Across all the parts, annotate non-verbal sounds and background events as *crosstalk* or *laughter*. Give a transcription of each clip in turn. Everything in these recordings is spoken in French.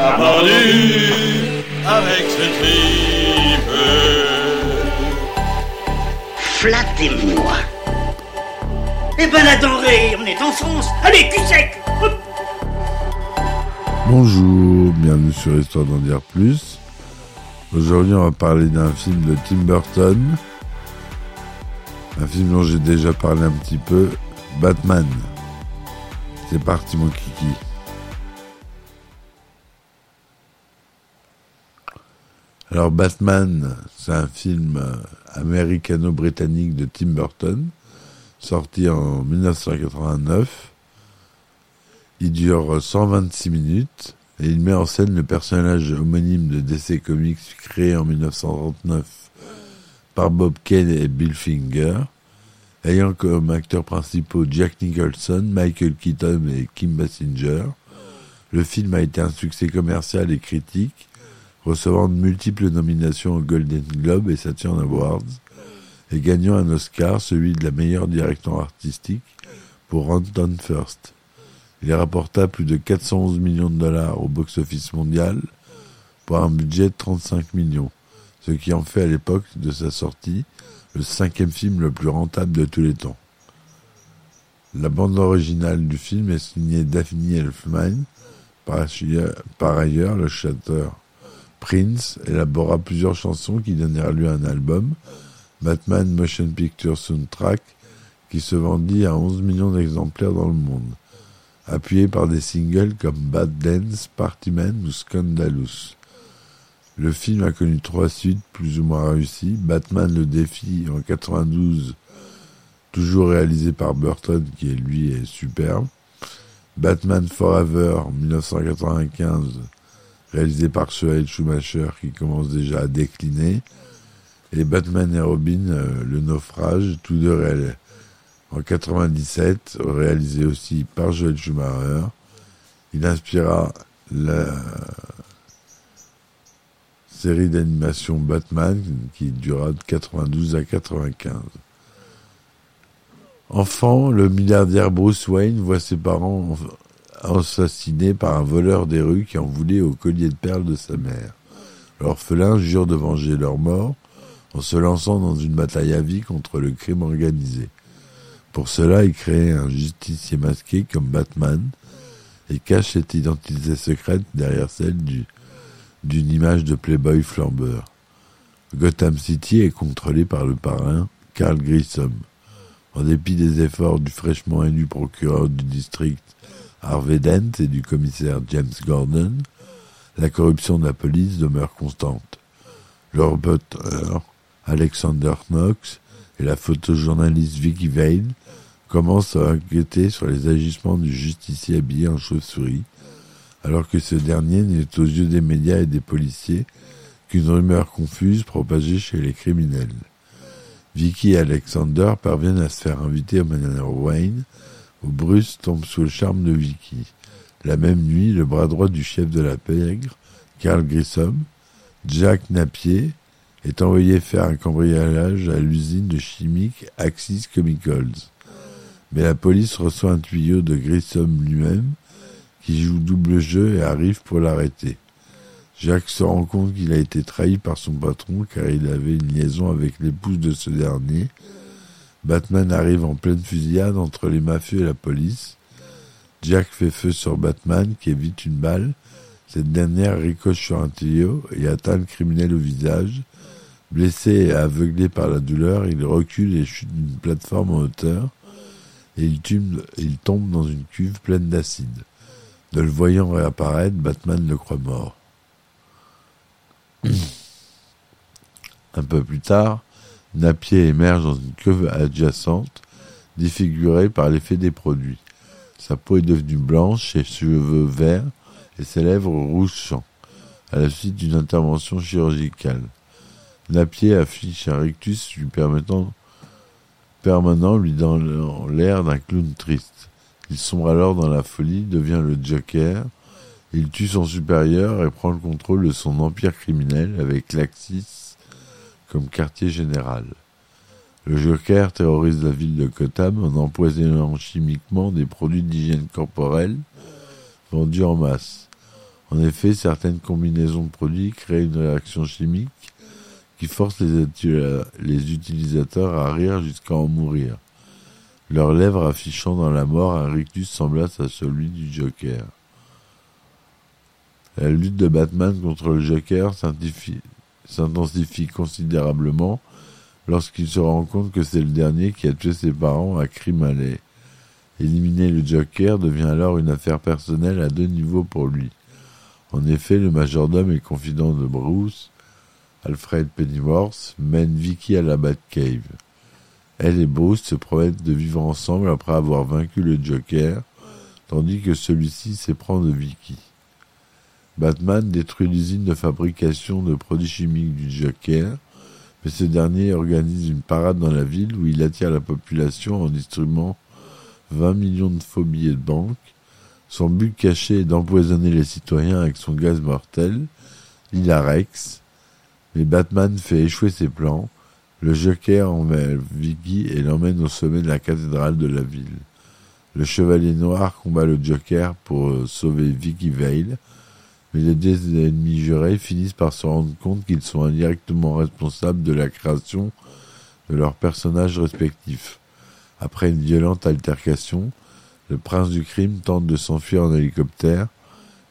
On a pendu avec ce tripe Flattez-moi Eh ben la denrée, on est en France Allez, cul sec Hop Bonjour, bienvenue sur Histoire d'en dire plus. Aujourd'hui, on va parler d'un film de Tim Burton. Un film dont j'ai déjà parlé un petit peu, Batman. C'est parti mon kiki. Alors Batman, c'est un film américano-britannique de Tim Burton, sorti en 1989. Il dure 126 minutes et il met en scène le personnage homonyme de DC Comics créé en 1939 par Bob Kane et Bill Finger, ayant comme acteurs principaux Jack Nicholson, Michael Keaton et Kim Basinger. Le film a été un succès commercial et critique, recevant de multiples nominations aux Golden Globe et Saturn Awards, et gagnant un Oscar, celui de la meilleure direction artistique, pour Anton First. Il rapporta plus de 411 millions de dollars au box-office mondial pour un budget de 35 millions, ce qui en fait à l'époque de sa sortie le cinquième film le plus rentable de tous les temps. La bande originale du film est signée Daphne Elfman. Par ailleurs, le chanteur Prince élabora plusieurs chansons qui donnèrent lieu à un album, Batman Motion Picture Soundtrack, qui se vendit à 11 millions d'exemplaires dans le monde appuyé par des singles comme Bad Dance, Partyman ou Scandalous. Le film a connu trois suites plus ou moins réussies. Batman le défi en 92, toujours réalisé par Burton, qui lui est superbe. Batman Forever en 1995, réalisé par Joel Schumacher, qui commence déjà à décliner. Et Batman et Robin, euh, Le Naufrage, tous deux réels en 97, réalisé aussi par Joel Schumacher. Il inspira la série d'animation Batman qui dura de 92 à 95. Enfant, le milliardaire Bruce Wayne voit ses parents assassinés par un voleur des rues qui en voulait au collier de perles de sa mère. L'orphelin jure de venger leur mort en se lançant dans une bataille à vie contre le crime organisé. Pour cela, il crée un justicier masqué comme Batman et cache cette identité secrète derrière celle du, d'une image de playboy flambeur. Gotham City est contrôlé par le parrain Carl Grissom. En dépit des efforts du fraîchement élu procureur du district Harvey Dent et du commissaire James Gordon, la corruption de la police demeure constante. Le reporter Alexander Knox et la photojournaliste Vicky Vane commencent à enquêter sur les agissements du justicier habillé en chauve-souris, alors que ce dernier n'est aux yeux des médias et des policiers qu'une rumeur confuse propagée chez les criminels. Vicky et Alexander parviennent à se faire inviter au manoir Wayne, Bruce tombe sous le charme de Vicky. La même nuit, le bras droit du chef de la pègre, Carl Grissom, Jack Napier, est envoyé faire un cambriolage à l'usine de chimique Axis Chemicals. Mais la police reçoit un tuyau de Grissom lui-même, qui joue double jeu et arrive pour l'arrêter. Jacques se rend compte qu'il a été trahi par son patron car il avait une liaison avec l'épouse de ce dernier. Batman arrive en pleine fusillade entre les mafieux et la police. Jack fait feu sur Batman qui évite une balle. Cette dernière ricoche sur un tuyau et atteint le criminel au visage. Blessé et aveuglé par la douleur, il recule et chute d'une plateforme en hauteur et il, tombe, il tombe dans une cuve pleine d'acide. Ne le voyant réapparaître, Batman le croit mort. *clears throat* Un peu plus tard, Napier émerge dans une cuve adjacente, défigurée par l'effet des produits. Sa peau est devenue blanche, ses cheveux verts et ses lèvres rouges champs. à la suite d'une intervention chirurgicale. Napier affiche un rictus lui permettant permanent lui dans l'air d'un clown triste. Il sombre alors dans la folie, devient le Joker, il tue son supérieur et prend le contrôle de son empire criminel avec l'Axis comme quartier général. Le Joker terrorise la ville de Gotham en empoisonnant chimiquement des produits d'hygiène corporelle vendus en masse. En effet, certaines combinaisons de produits créent une réaction chimique qui force les, utilisateurs à rire jusqu'à en mourir, leurs lèvres affichant dans la mort un rictus semblable à celui du Joker. La lutte de Batman contre le Joker s'intensifie considérablement lorsqu'il se rend compte que c'est le dernier qui a tué ses parents à Crimalais. Éliminer le Joker devient alors une affaire personnelle à deux niveaux pour lui. En effet, le majordome et confident de Bruce, Alfred Pennyworth, mène Vicky à la Batcave. Elle et Bruce se promettent de vivre ensemble après avoir vaincu le Joker, tandis que celui-ci s'éprend de Vicky. Batman détruit l'usine de fabrication de produits chimiques du Joker, mais ce dernier organise une parade dans la ville où il attire la population en distribuant 20 millions de faux billets de banque. Son but caché est d'empoisonner les citoyens avec son gaz mortel, l'Ilarex, mais Batman fait échouer ses plans. Le Joker enlève Vicky et l'emmène au sommet de la cathédrale de la ville. Le Chevalier Noir combat le Joker pour sauver Vicky Vale, mais les deux ennemis jurés finissent par se rendre compte qu'ils sont indirectement responsables de la création de leurs personnages respectifs. Après une violente altercation, le prince du crime tente de s'enfuir en hélicoptère,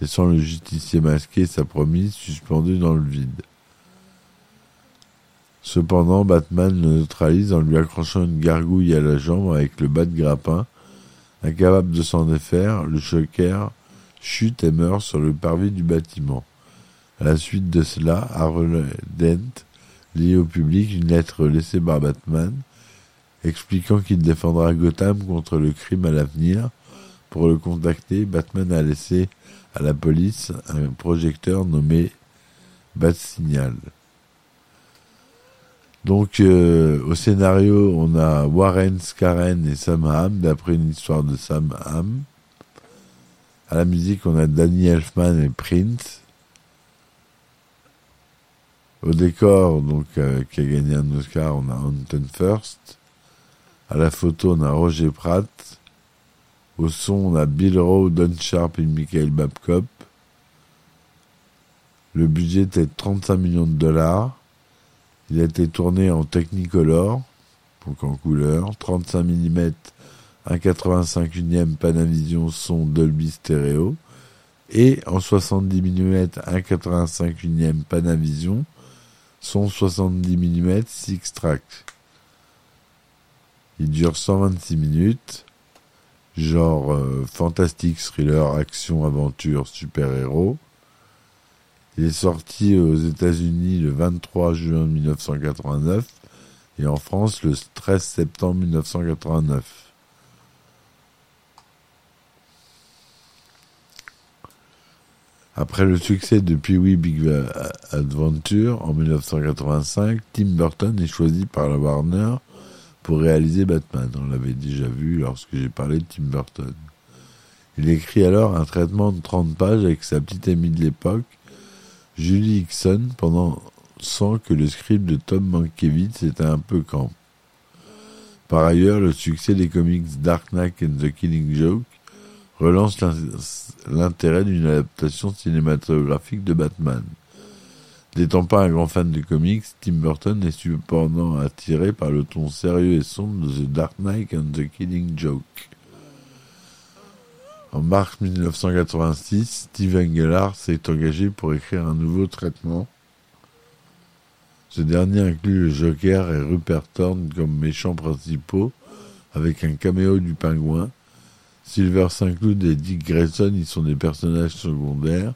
laissant le justicier masqué et sa promise suspendue dans le vide. Cependant, Batman le neutralise en lui accrochant une gargouille à la jambe avec le bas de grappin. Incapable de s'en défaire, le choker chute et meurt sur le parvis du bâtiment. À la suite de cela, Harold Dent lit au public une lettre laissée par Batman expliquant qu'il défendra Gotham contre le crime à l'avenir. Pour le contacter, Batman a laissé à la police un projecteur nommé Bat-Signal. Donc euh, au scénario, on a Warren Scaren et Sam Hamm, d'après une histoire de Sam Hamm. À la musique, on a Danny Elfman et Prince. Au décor, donc, euh, qui a gagné un Oscar, on a Anton First. À la photo, on a Roger Pratt. Au son, on a Bill Rowe, Don Sharp et Michael Babcock. Le budget était de 35 millions de dollars. Il a été tourné en Technicolor, donc en couleur, 35 mm 1,85 unième Panavision son Dolby Stereo et en 70 mm 1,85 unième Panavision son 70 mm Six Track. Il dure 126 minutes, genre euh, fantastique, thriller, action, aventure, super-héros. Il est sorti aux États-Unis le 23 juin 1989 et en France le 13 septembre 1989. Après le succès de Pee-wee Big Adventure en 1985, Tim Burton est choisi par la Warner pour réaliser Batman. On l'avait déjà vu lorsque j'ai parlé de Tim Burton. Il écrit alors un traitement de 30 pages avec sa petite amie de l'époque, Julie Hickson, pendant sans que le script de Tom Mankiewicz était un peu camp. Par ailleurs, le succès des comics Dark Knight and the Killing Joke relance l'intérêt d'une adaptation cinématographique de Batman. N'étant pas un grand fan de comics, Tim Burton est cependant attiré par le ton sérieux et sombre de The Dark Knight and the Killing Joke. En mars 1986, Steve Engelhardt s'est engagé pour écrire un nouveau traitement. Ce dernier inclut le Joker et Rupert Thorne comme méchants principaux, avec un caméo du pingouin, Silver Saint-Cloud et Dick Grayson y sont des personnages secondaires.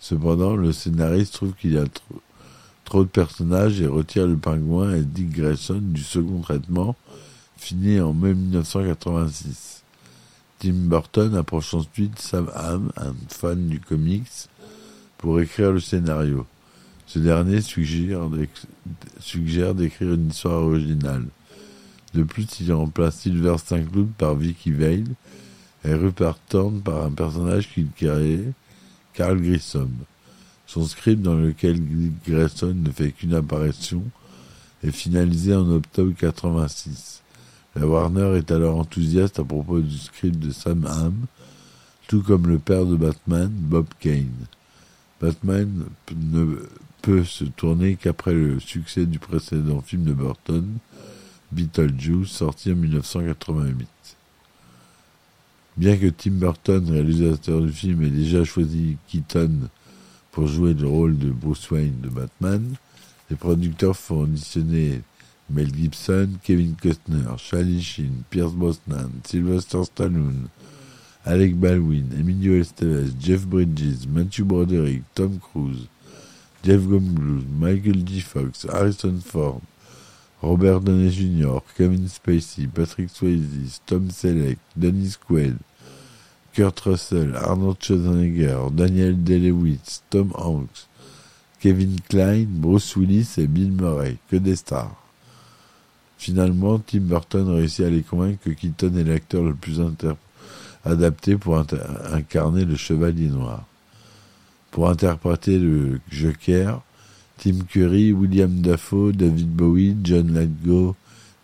Cependant, le scénariste trouve qu'il y a trop, de personnages et retire le pingouin et Dick Grayson du second traitement, fini en mai 1986. Tim Burton approche ensuite Sam Hamm, un fan du comics, pour écrire le scénario. Ce dernier suggère d'écrire une histoire originale. De plus, il remplace Silver Saint-Cloud par Vicky Vale Rupert Thorne par un personnage qu'il crée, Carl Grissom. Son script, dans lequel Grayson ne fait qu'une apparition, est finalisé en octobre 86. La Warner est alors enthousiaste à propos du script de Sam Hamm, tout comme le père de Batman, Bob Kane. Batman ne peut se tourner qu'après le succès du précédent film de Burton, Beetlejuice, sorti en 1988. Bien que Tim Burton, réalisateur du film, ait déjà choisi Keaton pour jouer le rôle de Bruce Wayne de Batman, les producteurs font auditionner Mel Gibson, Kevin Costner, Charlie Sheen, Pierce Brosnan, Sylvester Stallone, Alec Baldwin, Emilio Estevez, Jeff Bridges, Matthew Broderick, Tom Cruise, Jeff Goldblum, Michael G. Fox, Harrison Ford, Robert Downey Jr., Kevin Spacey, Patrick Swayze, Tom Selleck, Dennis Quaid, Kurt Russell, Arnold Schwarzenegger, Daniel Day-Lewis, Tom Hanks, Kevin Klein, Bruce Willis et Bill Murray, que des stars. Finalement, Tim Burton réussit à les convaincre que Keaton est l'acteur le plus adapté pour incarner le Chevalier Noir. Pour interpréter le Joker, Tim Curry, William Dafoe, David Bowie, John Lithgow,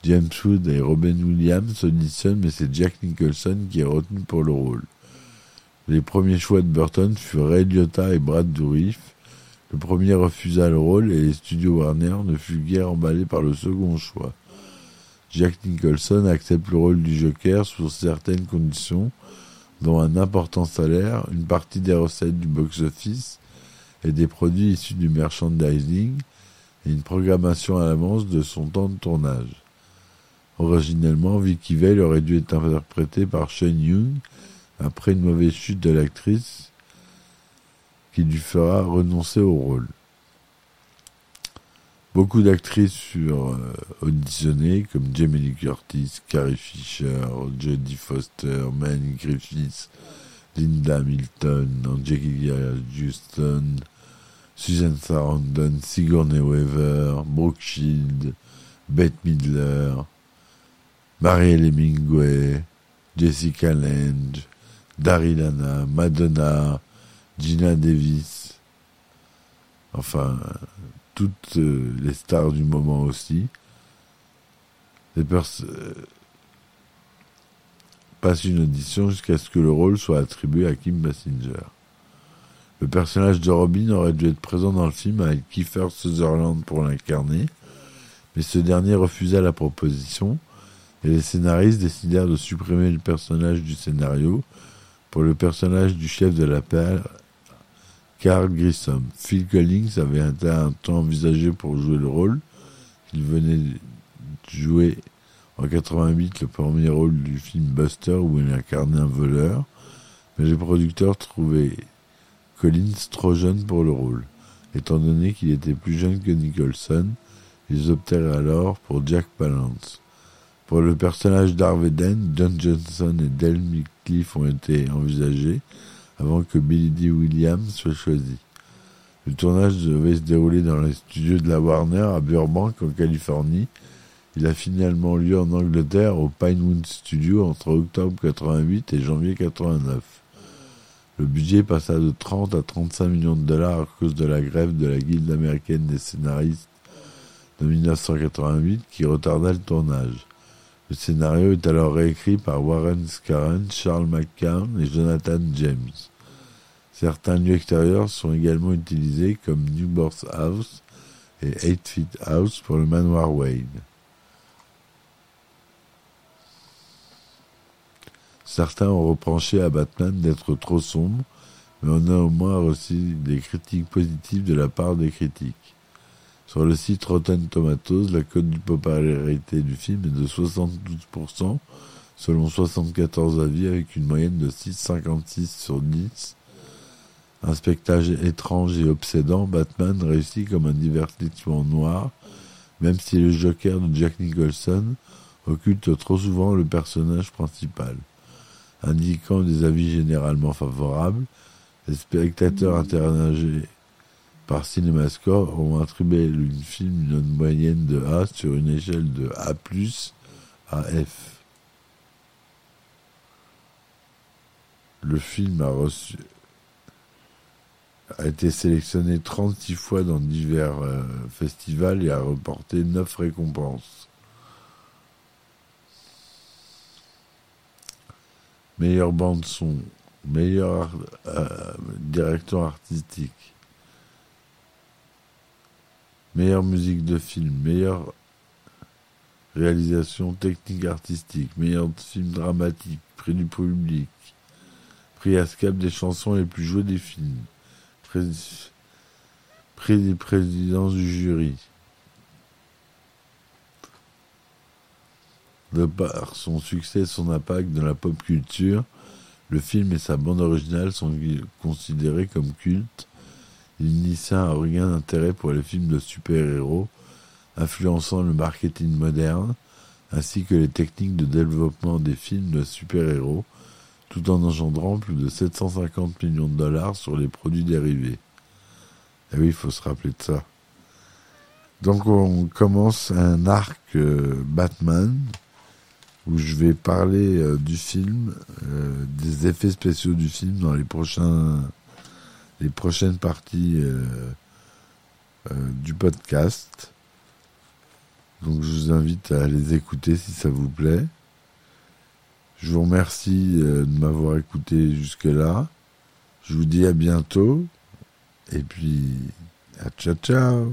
James Wood et Robin Williams auditionnent, mais c'est Jack Nicholson qui est retenu pour le rôle. Les premiers choix de Burton furent Ray Liotta et Brad Dourif. Le premier refusa le rôle et les studios Warner ne furent guère emballés par le second choix. Jack Nicholson accepte le rôle du Joker sous certaines conditions, dont un important salaire, une partie des recettes du box-office et des produits issus du merchandising et une programmation à l'avance de son temps de tournage. Originellement, Vicky Vale aurait dû être interprétée par Shane Young après une mauvaise chute de l'actrice qui lui fera renoncer au rôle. Beaucoup d'actrices furent euh, auditionnées, comme Jamie Lee Curtis, Carrie Fisher, Jodie Foster, Manny Griffiths, Linda Hamilton, Angelica Houston, Susan Sarandon, Sigourney Weaver, Brooke Shield, Bette Midler, Marielle Hemingway, Jessica Lange, Daryl Madonna, Gina Davis, enfin toutes euh, les stars du moment aussi. Les euh, passent une audition jusqu'à ce que le rôle soit attribué à Kim Basinger. Le personnage de Robin aurait dû être présent dans le film avec Kiefer Sutherland pour l'incarner, mais ce dernier refusa la proposition et les scénaristes décidèrent de supprimer le personnage du scénario pour le personnage du chef de la paix, Carl Grissom. Phil Collins avait été un temps envisagé pour jouer le rôle. Il venait de jouer en 88 le premier rôle du film Buster où il incarnait un voleur, mais les producteurs trouvaient Collins trop jeune pour le rôle. Étant donné qu'il était plus jeune que Nicholson, ils optèrent alors pour Jack Palance. Pour le personnage d'Harvey John Johnson et Dale Midcliffe ont été envisagés avant que Billy D. Williams soit choisi. Le tournage devait se dérouler dans les studios de la Warner à Burbank, en Californie. Il a finalement lieu en Angleterre au Pinewood Studio entre octobre 88 et janvier 89. Le budget passa de 30 à 35 millions de dollars à cause de la grève de la Guilde américaine des scénaristes de 1988 qui retarda le tournage. Le scénario est alors réécrit par Warren Scarron, Charles McCann et Jonathan James. Certains lieux extérieurs sont également utilisés comme Newborth House et Eight Feet House pour le manoir Wayne. Certains ont reproché à Batman d'être trop sombre, mais on a au moins reçu des critiques positives de la part des critiques. Sur le site Rotten Tomatoes, la cote de popularité du film est de 72%, selon 74 avis, avec une moyenne de 6,56 sur 10. Un spectacle étrange et obsédant, Batman réussit comme un divertissement noir, même si le Joker de Jack Nicholson occulte trop souvent le personnage principal indiquant des avis généralement favorables, Les spectateurs interrogés par CinemaScore ont attribué le film une note moyenne de A sur une échelle de A+, à F. Le film a été sélectionné 36 fois dans divers euh, festivals et a remporté 9 récompenses. Meilleure bande son, meilleure euh, direction artistique, meilleure musique de film, meilleure réalisation technique artistique, meilleur film dramatique, prix du public, prix ASCAP des chansons les plus jouées des films prix des présidents du jury. De par son succès et son impact dans la pop culture, le film et sa bande originale sont considérés comme cultes. L'initiat n'a aucun d'intérêt pour les films de super-héros, influençant le marketing moderne, ainsi que les techniques de développement des films de super-héros, tout en engendrant plus de 750 millions de dollars sur les produits dérivés. Et eh oui, il faut se rappeler de ça. Donc on commence un arc euh, Batman où je vais parler euh, du film, euh, des effets spéciaux du film dans les prochains les prochaines parties du podcast. Donc je vous invite à les écouter si ça vous plaît. Je vous remercie euh, de m'avoir écouté jusque-là. Je vous dis à bientôt. Et puis, à ciao ciao.